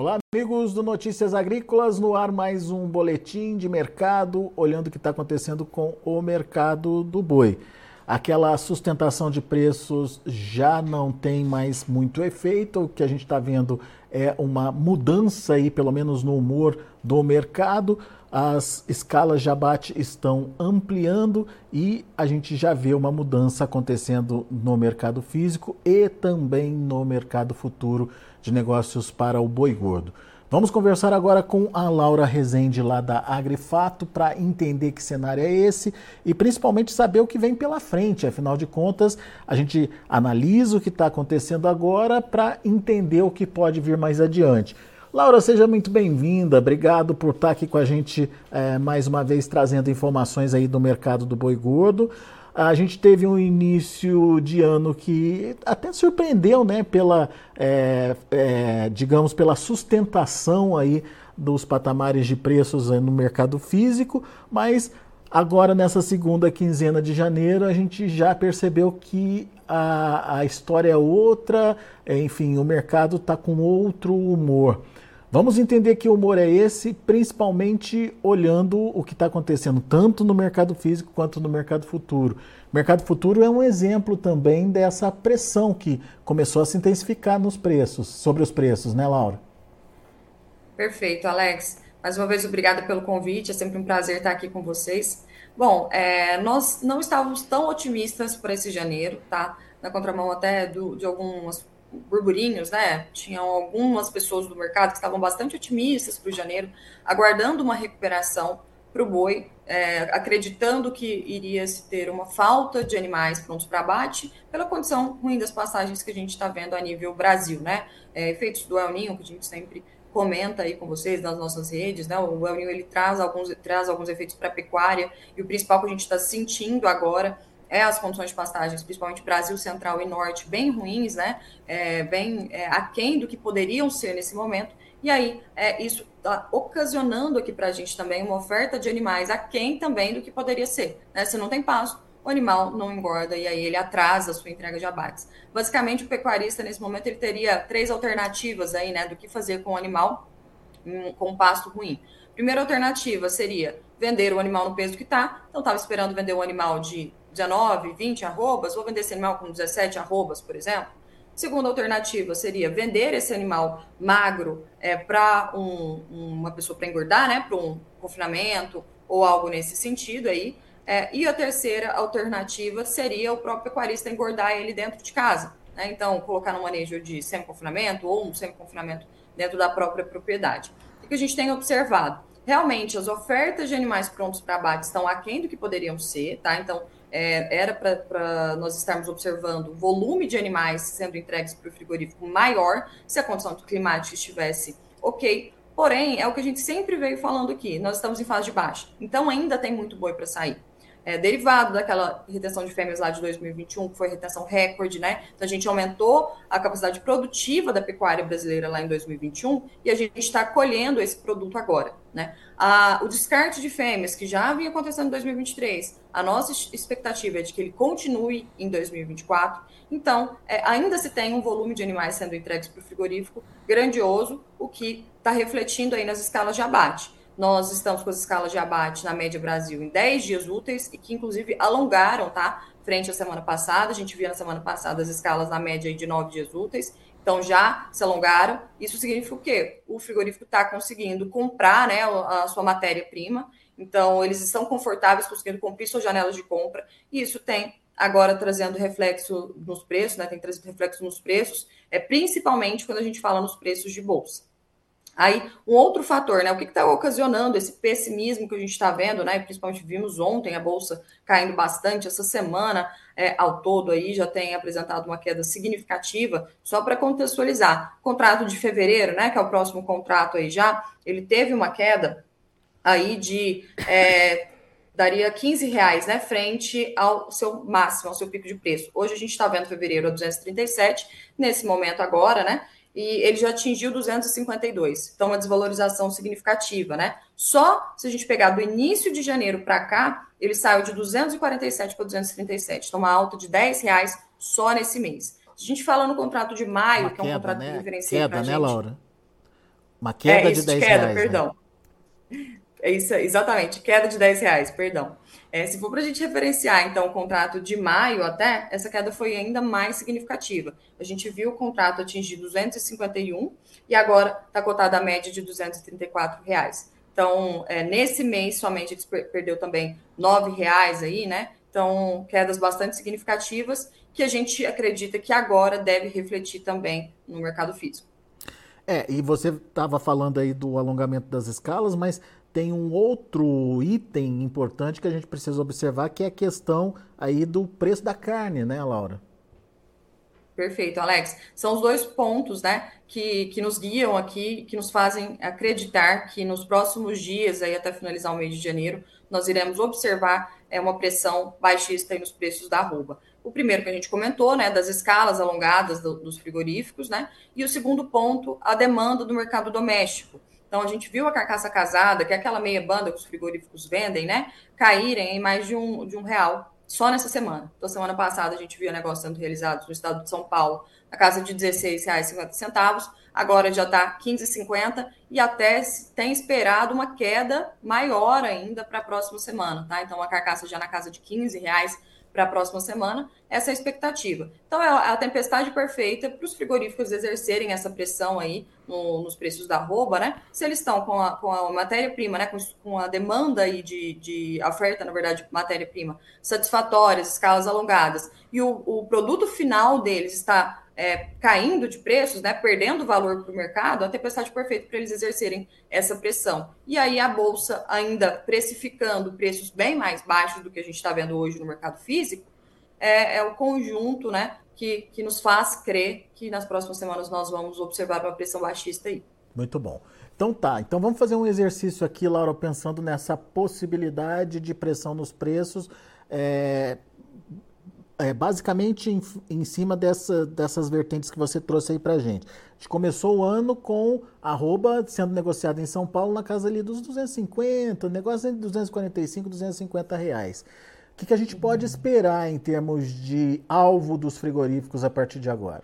Olá, amigos do Notícias Agrícolas, no ar mais um boletim de mercado, olhando o que está acontecendo com o mercado do boi. Aquela sustentação de preços já não tem mais muito efeito, o que a gente está vendo é uma mudança aí, pelo menos no humor do mercado. As escalas de abate estão ampliando e a gente já vê uma mudança acontecendo no mercado físico e também no mercado futuro de negócios para o boi gordo. Vamos conversar agora com a Laura Rezende lá da Agrifato para entender que cenário é esse e principalmente saber o que vem pela frente. Afinal de contas, a gente analisa o que está acontecendo agora para entender o que pode vir mais adiante. Laura, seja muito bem-vinda. Obrigado por estar aqui com a gente é, mais uma vez trazendo informações aí do mercado do boi gordo. A gente teve um início de ano que até surpreendeu, né, pela, é, é, digamos, pela sustentação aí dos patamares de preços no mercado físico, mas agora nessa segunda quinzena de janeiro a gente já percebeu que a, a história é outra, enfim, o mercado está com outro humor. Vamos entender que humor é esse, principalmente olhando o que está acontecendo tanto no mercado físico quanto no mercado futuro. O mercado futuro é um exemplo também dessa pressão que começou a se intensificar nos preços, sobre os preços, né, Laura? Perfeito, Alex. Mais uma vez, obrigada pelo convite. É sempre um prazer estar aqui com vocês. Bom, é, nós não estávamos tão otimistas para esse janeiro, tá? Na contramão até do, de algumas burburinhos, né? Tinham algumas pessoas do mercado que estavam bastante otimistas para o janeiro, aguardando uma recuperação para o boi, é, acreditando que iria se ter uma falta de animais prontos para abate pela condição ruim das passagens que a gente está vendo a nível Brasil, né? É, efeitos do El Ninho, que a gente sempre comenta aí com vocês nas nossas redes, né? O El Ninho ele traz alguns, traz alguns efeitos para a pecuária e o principal que a gente está sentindo agora é as condições de pastagens, principalmente Brasil Central e Norte, bem ruins, né? É, bem é, aquém do que poderiam ser nesse momento. E aí, é, isso está ocasionando aqui para a gente também uma oferta de animais aquém também do que poderia ser. Né? Se não tem pasto, o animal não engorda e aí ele atrasa a sua entrega de abates. Basicamente, o pecuarista, nesse momento, ele teria três alternativas aí, né, do que fazer com o animal com pasto ruim. Primeira alternativa seria vender o animal no peso que está. Então, estava esperando vender um animal de 19, 20 arrobas, vou vender esse animal com 17 arrobas, por exemplo. Segunda alternativa seria vender esse animal magro é, para um, uma pessoa para engordar, né, para um confinamento ou algo nesse sentido aí. É, e a terceira alternativa seria o próprio pecuarista engordar ele dentro de casa. Né? Então, colocar no manejo de semi-confinamento ou um semi-confinamento dentro da própria propriedade. O que a gente tem observado? Realmente, as ofertas de animais prontos para abate estão aquém do que poderiam ser, tá? Então, é, era para nós estarmos observando o volume de animais sendo entregues para o frigorífico maior, se a condição climática estivesse ok. Porém, é o que a gente sempre veio falando aqui, nós estamos em fase de baixa, então ainda tem muito boi para sair é, derivado daquela retenção de fêmeas lá de 2021, que foi retenção recorde, né? Então a gente aumentou a capacidade produtiva da pecuária brasileira lá em 2021 e a gente está colhendo esse produto agora, né? A, o descarte de fêmeas, que já vinha acontecendo em 2023, a nossa expectativa é de que ele continue em 2024. Então, é, ainda se tem um volume de animais sendo entregues para o frigorífico grandioso, o que está refletindo aí nas escalas de abate. Nós estamos com as escalas de abate na média Brasil em 10 dias úteis e que, inclusive, alongaram, tá? Frente à semana passada. A gente via na semana passada as escalas na média de 9 dias úteis. Então, já se alongaram. Isso significa o quê? O frigorífico está conseguindo comprar né, a sua matéria-prima. Então, eles estão confortáveis conseguindo cumprir suas janelas de compra. E isso tem agora trazendo reflexo nos preços, né? Tem trazido reflexo nos preços, é principalmente quando a gente fala nos preços de bolsa. Aí, um outro fator, né? O que está ocasionando esse pessimismo que a gente está vendo, né? Principalmente vimos ontem a Bolsa caindo bastante, essa semana é, ao todo aí já tem apresentado uma queda significativa, só para contextualizar. Contrato de fevereiro, né? Que é o próximo contrato aí já, ele teve uma queda aí de. É, daria 15 reais, né, frente ao seu máximo, ao seu pico de preço. Hoje a gente está vendo fevereiro a 237, nesse momento agora, né, e ele já atingiu 252. Então, uma desvalorização significativa, né? Só se a gente pegar do início de janeiro para cá, ele saiu de 247 para 237. Então, uma alta de 10 reais só nesse mês. Se a gente fala no contrato de maio, uma que é um contrato né? que diferencia queda, né, gente, Laura? Uma queda é de 10 queda, reais. Né? Perdão. Né? É isso, exatamente, queda de 10 reais, perdão. É, se for para a gente referenciar, então, o contrato de maio até, essa queda foi ainda mais significativa. A gente viu o contrato atingir 251 e agora está cotado a média de 234 reais. Então, é, nesse mês somente eles perdeu também nove reais aí, né? Então, quedas bastante significativas que a gente acredita que agora deve refletir também no mercado físico. É, e você estava falando aí do alongamento das escalas, mas tem um outro item importante que a gente precisa observar, que é a questão aí do preço da carne, né, Laura? Perfeito, Alex. São os dois pontos, né, que, que nos guiam aqui, que nos fazem acreditar que nos próximos dias, aí até finalizar o mês de janeiro, nós iremos observar é, uma pressão baixista aí nos preços da arroba. O primeiro que a gente comentou, né, das escalas alongadas do, dos frigoríficos, né, e o segundo ponto, a demanda do mercado doméstico. Então, a gente viu a carcaça casada, que é aquela meia banda que os frigoríficos vendem, né? Caírem em mais de um, de um real só nessa semana. Então, semana passada a gente viu negócio sendo realizado no estado de São Paulo, na casa de R$16,50. Agora já está R$15,50 e até tem esperado uma queda maior ainda para a próxima semana, tá? Então, a carcaça já na casa de R$15,00 para a próxima semana, essa é a expectativa. Então, é a tempestade perfeita para os frigoríficos exercerem essa pressão aí no, nos preços da arroba, né? Se eles estão com a, com a matéria-prima, né? Com, com, a demanda aí de, de oferta, na verdade, matéria-prima satisfatórias, escalas alongadas, e o, o produto final deles está é, caindo de preços, né, perdendo valor para o mercado, a tempestade perfeita para eles exercerem essa pressão. E aí a bolsa ainda precificando preços bem mais baixos do que a gente está vendo hoje no mercado físico, é, é, o conjunto, né, que, que nos faz crer que nas próximas semanas nós vamos observar uma pressão baixista aí. Muito bom. Então tá, então vamos fazer um exercício aqui, Laura, pensando nessa possibilidade de pressão nos preços. É, é, basicamente em, em cima dessa, dessas vertentes que você trouxe aí para gente. A gente começou o ano com arroba sendo negociado em São Paulo na casa ali dos 250, negócio entre 245 e 250 reais. Que, que a gente pode esperar em termos de alvo dos frigoríficos a partir de agora?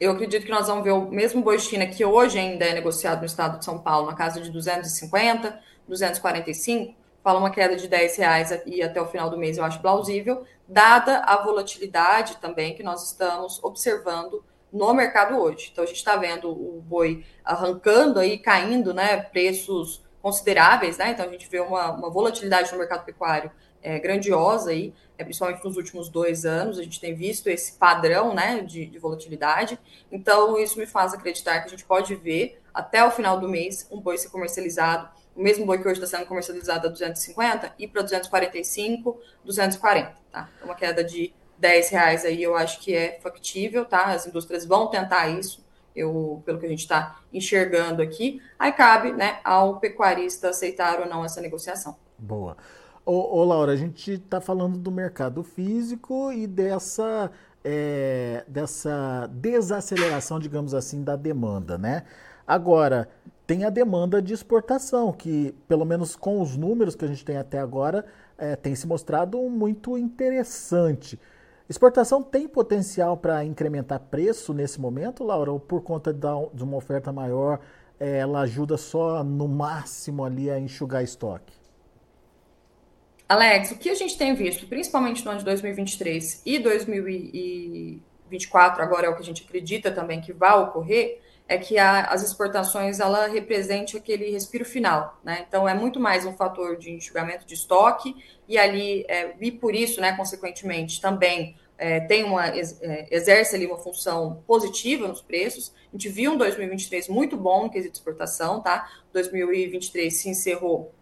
Eu acredito que nós vamos ver o mesmo boi China que hoje ainda é negociado no estado de São Paulo na casa de 250, 245, fala uma queda de 10 reais e até o final do mês eu acho plausível, dada a volatilidade também que nós estamos observando no mercado hoje. Então a gente está vendo o boi arrancando aí, caindo, né, preços consideráveis, né? Então a gente vê uma, uma volatilidade no mercado pecuário é, grandiosa aí, é, principalmente nos últimos dois anos, a gente tem visto esse padrão, né, de, de volatilidade. Então isso me faz acreditar que a gente pode ver até o final do mês um boi ser comercializado o mesmo boi que hoje está sendo comercializado a 250 e para 245, 240, tá? É uma queda de 10 reais aí eu acho que é factível, tá? As indústrias vão tentar isso, eu, pelo que a gente está enxergando aqui. Aí cabe, né, ao pecuarista aceitar ou não essa negociação. Boa. Ô, ô Laura, a gente está falando do mercado físico e dessa, é, dessa desaceleração, digamos assim, da demanda, né? Agora, tem a demanda de exportação, que, pelo menos com os números que a gente tem até agora, é, tem se mostrado muito interessante. Exportação tem potencial para incrementar preço nesse momento, Laura, ou por conta de uma oferta maior, ela ajuda só no máximo ali a enxugar estoque? Alex, o que a gente tem visto, principalmente no ano de 2023 e 2024, agora é o que a gente acredita também que vai ocorrer, é que a, as exportações ela represente aquele respiro final, né? Então é muito mais um fator de enxugamento de estoque e ali é, e por isso, né, consequentemente, também é, tem uma é, exerce ali uma função positiva nos preços. A gente viu um 2023 muito bom no quesito exportação, tá? 2023 se encerrou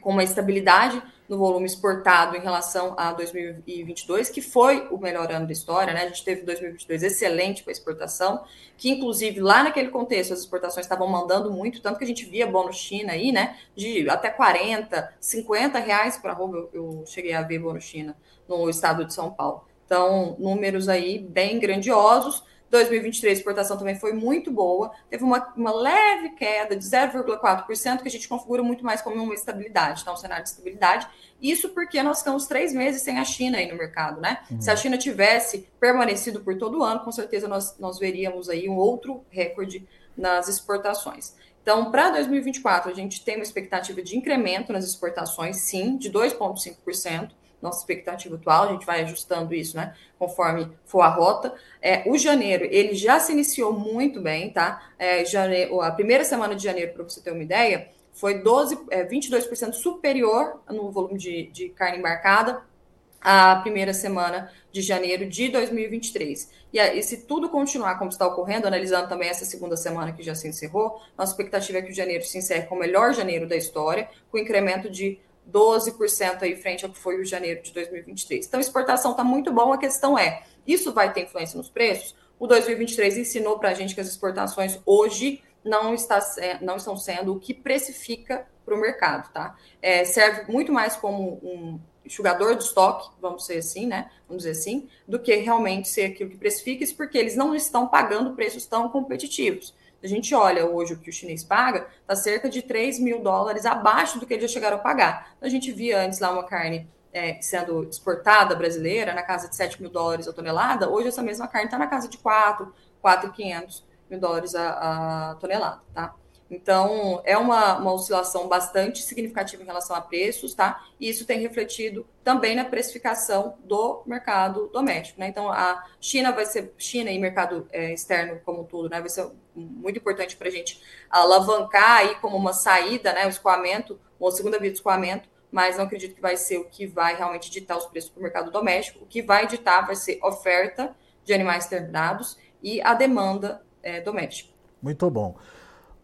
com uma estabilidade no volume exportado em relação a 2022, que foi o melhor ano da história, né? A gente teve 2022 excelente para exportação, que inclusive lá naquele contexto as exportações estavam mandando muito, tanto que a gente via bônus China aí, né? De até 40, 50 reais para roubo, eu, cheguei a ver bônus China no estado de São Paulo. Então, números aí bem grandiosos, 2023 a exportação também foi muito boa, teve uma, uma leve queda de 0,4%, que a gente configura muito mais como uma estabilidade, tá? um cenário de estabilidade. Isso porque nós ficamos três meses sem a China aí no mercado, né? Uhum. Se a China tivesse permanecido por todo o ano, com certeza nós, nós veríamos aí um outro recorde nas exportações. Então, para 2024, a gente tem uma expectativa de incremento nas exportações, sim, de 2,5% nossa expectativa atual, a gente vai ajustando isso, né, conforme for a rota. É, o janeiro, ele já se iniciou muito bem, tá? É, janeiro, a primeira semana de janeiro, para você ter uma ideia, foi 12, é, 22% superior no volume de, de carne embarcada a primeira semana de janeiro de 2023. E, e se tudo continuar como está ocorrendo, analisando também essa segunda semana que já se encerrou, nossa expectativa é que o janeiro se encerre com o melhor janeiro da história, com incremento de 12% aí frente ao que foi o janeiro de 2023. Então, exportação está muito bom, a questão é, isso vai ter influência nos preços? O 2023 ensinou para a gente que as exportações hoje não, está, não estão sendo o que precifica para o mercado, tá? É, serve muito mais como um enxugador de estoque, vamos ser assim, né? Vamos dizer assim, do que realmente ser aquilo que precifica, isso porque eles não estão pagando preços tão competitivos a gente olha hoje o que o chinês paga, está cerca de 3 mil dólares abaixo do que eles já chegaram a pagar. Então, a gente via antes lá uma carne é, sendo exportada brasileira na casa de 7 mil dólares a tonelada, hoje essa mesma carne está na casa de 4, 4,500 mil dólares a, a tonelada, tá? Então, é uma, uma oscilação bastante significativa em relação a preços, tá? E isso tem refletido também na precificação do mercado doméstico, né? Então, a China vai ser, China e mercado é, externo como um todo, né? Vai ser muito importante para a gente alavancar aí como uma saída, né? O escoamento, uma segunda via de escoamento, mas não acredito que vai ser o que vai realmente ditar os preços para o mercado doméstico. O que vai ditar vai ser oferta de animais terminados e a demanda é, doméstica. Muito bom.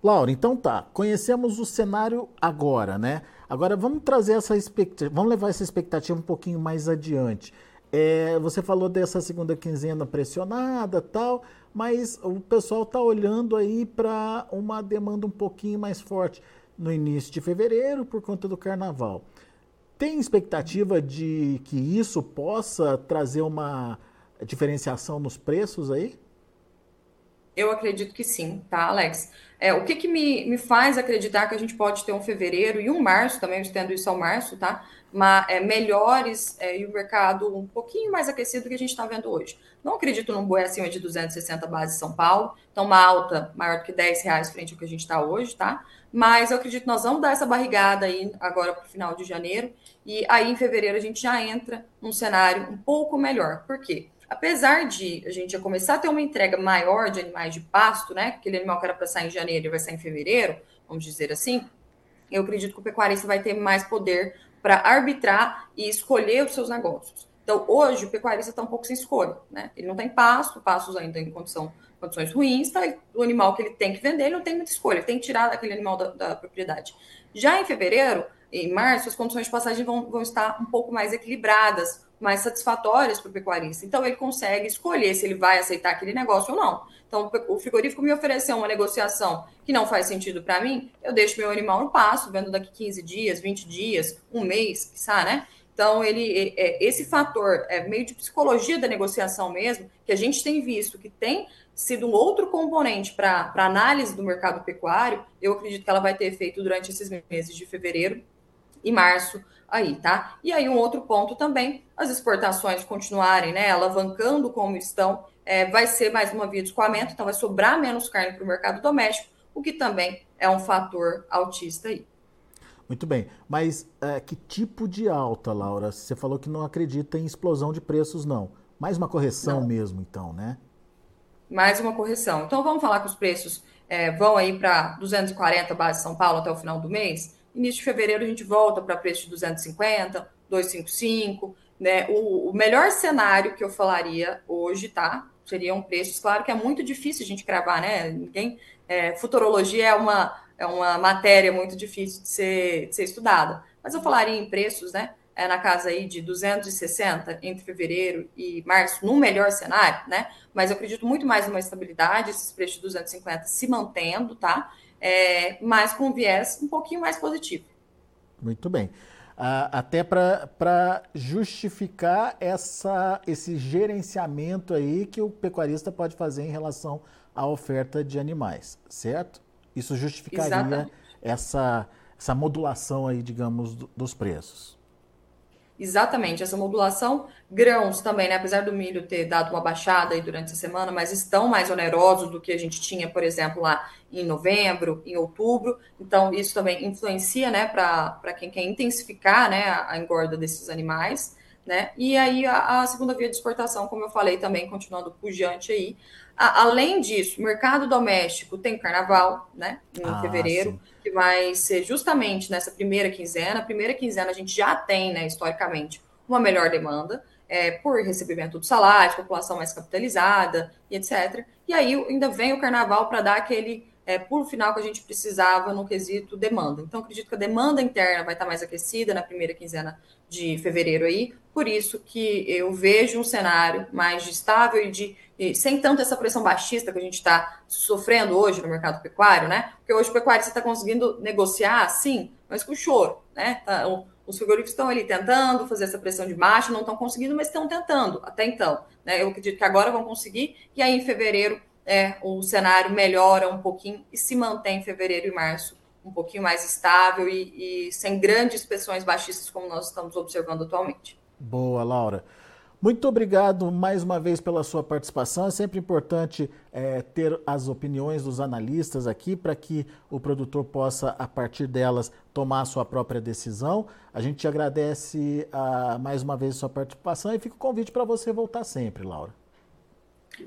Laura, então tá, conhecemos o cenário agora, né? Agora vamos trazer essa expectativa, vamos levar essa expectativa um pouquinho mais adiante. É, você falou dessa segunda quinzena pressionada tal, mas o pessoal está olhando aí para uma demanda um pouquinho mais forte no início de fevereiro por conta do carnaval. Tem expectativa de que isso possa trazer uma diferenciação nos preços aí? Eu acredito que sim, tá, Alex? É, o que, que me, me faz acreditar que a gente pode ter um fevereiro e um março, também estendo isso ao março, tá? Mas, é, melhores é, e o mercado um pouquinho mais aquecido do que a gente está vendo hoje. Não acredito num boi acima de 260 bases São Paulo, então uma alta maior que 10 reais frente ao que a gente está hoje, tá? Mas eu acredito que nós vamos dar essa barrigada aí agora para o final de janeiro, e aí em fevereiro a gente já entra num cenário um pouco melhor. Por quê? Apesar de a gente já começar a ter uma entrega maior de animais de pasto, né? Aquele animal que era para sair em janeiro e vai sair em fevereiro, vamos dizer assim, eu acredito que o pecuarista vai ter mais poder para arbitrar e escolher os seus negócios. Então, hoje, o pecuarista está um pouco sem escolha, né? Ele não tem pasto, pastos ainda em condição, condições ruins, tá? o animal que ele tem que vender, ele não tem muita escolha, ele tem que tirar daquele animal da, da propriedade. Já em fevereiro, em março, as condições de passagem vão, vão estar um pouco mais equilibradas, mais satisfatórias para o pecuarista. Então, ele consegue escolher se ele vai aceitar aquele negócio ou não. Então, o frigorífico me ofereceu uma negociação que não faz sentido para mim, eu deixo meu animal no passo, vendo daqui 15 dias, 20 dias, um mês, sabe, né? Então, ele, é, esse fator é meio de psicologia da negociação mesmo, que a gente tem visto que tem sido um outro componente para análise do mercado pecuário, eu acredito que ela vai ter efeito durante esses meses de fevereiro e março aí, tá? E aí um outro ponto também, as exportações continuarem, né, alavancando como estão, é, vai ser mais uma via de escoamento, então vai sobrar menos carne para o mercado doméstico, o que também é um fator altista aí. Muito bem, mas é, que tipo de alta, Laura? Você falou que não acredita em explosão de preços, não. Mais uma correção não. mesmo, então, né? Mais uma correção. Então vamos falar que os preços é, vão aí para 240 base São Paulo até o final do mês. Início de fevereiro a gente volta para preço de 250, 255, né? O, o, melhor cenário que eu falaria hoje, tá? Seriam preços, claro que é muito difícil a gente cravar, né? Ninguém. É, futurologia é uma, é uma matéria muito difícil de ser, de ser estudada. Mas eu falaria em preços, né? É na casa aí de 260 entre fevereiro e março, no melhor cenário, né? Mas eu acredito muito mais numa estabilidade, esses preços de 250 se mantendo, tá? É, mas com viés um pouquinho mais positivo. Muito bem. até para justificar essa, esse gerenciamento aí que o pecuarista pode fazer em relação à oferta de animais, certo? Isso justificaria essa, essa modulação aí, digamos, do, dos preços. Exatamente, essa modulação, grãos também, né? Apesar do milho ter dado uma baixada aí durante a semana, mas estão mais onerosos do que a gente tinha, por exemplo, lá em novembro, em outubro. Então, isso também influencia, né, para quem quer intensificar, né, a, engorda desses animais, né? E aí a, a, segunda via de exportação, como eu falei também, continuando pujante aí. A, além disso, mercado doméstico tem carnaval, né, em ah, fevereiro. Sim que vai ser justamente nessa primeira quinzena. A primeira quinzena a gente já tem, né, historicamente, uma melhor demanda é, por recebimento do salário, população mais capitalizada e etc. E aí ainda vem o carnaval para dar aquele é, pulo final que a gente precisava no quesito demanda. Então, acredito que a demanda interna vai estar mais aquecida na primeira quinzena de fevereiro aí, por isso que eu vejo um cenário mais estável e de e sem tanto essa pressão baixista que a gente está sofrendo hoje no mercado pecuário, né? Porque hoje o pecuário você está conseguindo negociar, sim, mas com choro, né? Tá, os frigoríficos estão ali tentando fazer essa pressão de baixa, não estão conseguindo, mas estão tentando até então. Né? Eu acredito que agora vão conseguir, e aí em fevereiro é, o cenário melhora um pouquinho e se mantém em fevereiro e março um pouquinho mais estável e, e sem grandes pressões baixistas como nós estamos observando atualmente. Boa, Laura. Muito obrigado mais uma vez pela sua participação. É sempre importante é, ter as opiniões dos analistas aqui para que o produtor possa, a partir delas, tomar a sua própria decisão. A gente te agradece a, ah, mais uma vez a sua participação e fica o convite para você voltar sempre, Laura.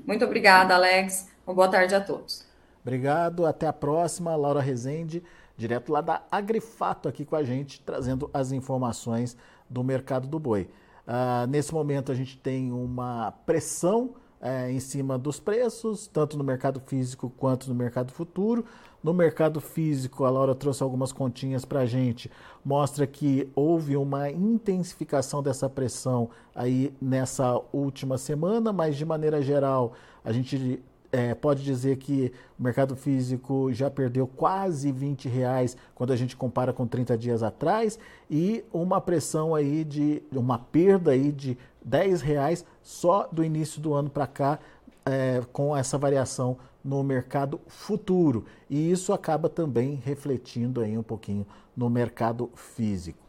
Muito obrigada, Alex. Uma boa tarde a todos. Obrigado. Até a próxima. Laura Rezende, direto lá da Agrifato, aqui com a gente, trazendo as informações do mercado do boi. Uh, nesse momento a gente tem uma pressão uh, em cima dos preços, tanto no mercado físico quanto no mercado futuro. No mercado físico, a Laura trouxe algumas continhas para a gente, mostra que houve uma intensificação dessa pressão aí nessa última semana, mas de maneira geral a gente é, pode dizer que o mercado físico já perdeu quase 20 reais quando a gente compara com 30 dias atrás e uma pressão aí de uma perda aí de 10 reais só do início do ano para cá é, com essa variação no mercado futuro e isso acaba também refletindo aí um pouquinho no mercado físico.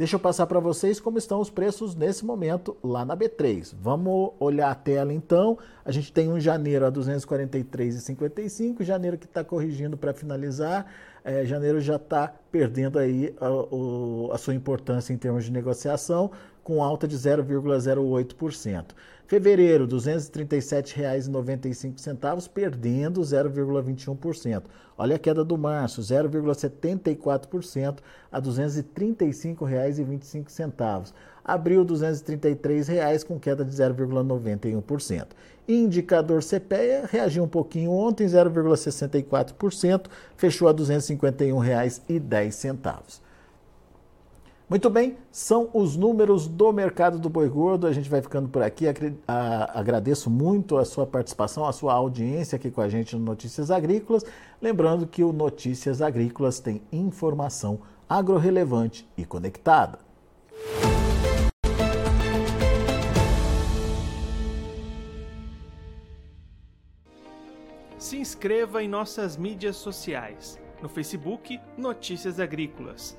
Deixa eu passar para vocês como estão os preços nesse momento lá na B3. Vamos olhar a tela então. A gente tem um janeiro a 243,55, janeiro que está corrigindo para finalizar. É, janeiro já está perdendo aí a, a, a sua importância em termos de negociação, com alta de 0,08%. Fevereiro, R$ 237,95, perdendo 0,21%. Olha a queda do março, 0,74% a R$ 235,25. Abril, R$ 233,00 com queda de 0,91%. Indicador CPEA reagiu um pouquinho ontem, 0,64%, fechou a R$ 251,10. Muito bem, são os números do mercado do boi gordo. A gente vai ficando por aqui. Agradeço muito a sua participação, a sua audiência aqui com a gente no Notícias Agrícolas. Lembrando que o Notícias Agrícolas tem informação agro-relevante e conectada. Se inscreva em nossas mídias sociais. No Facebook, Notícias Agrícolas.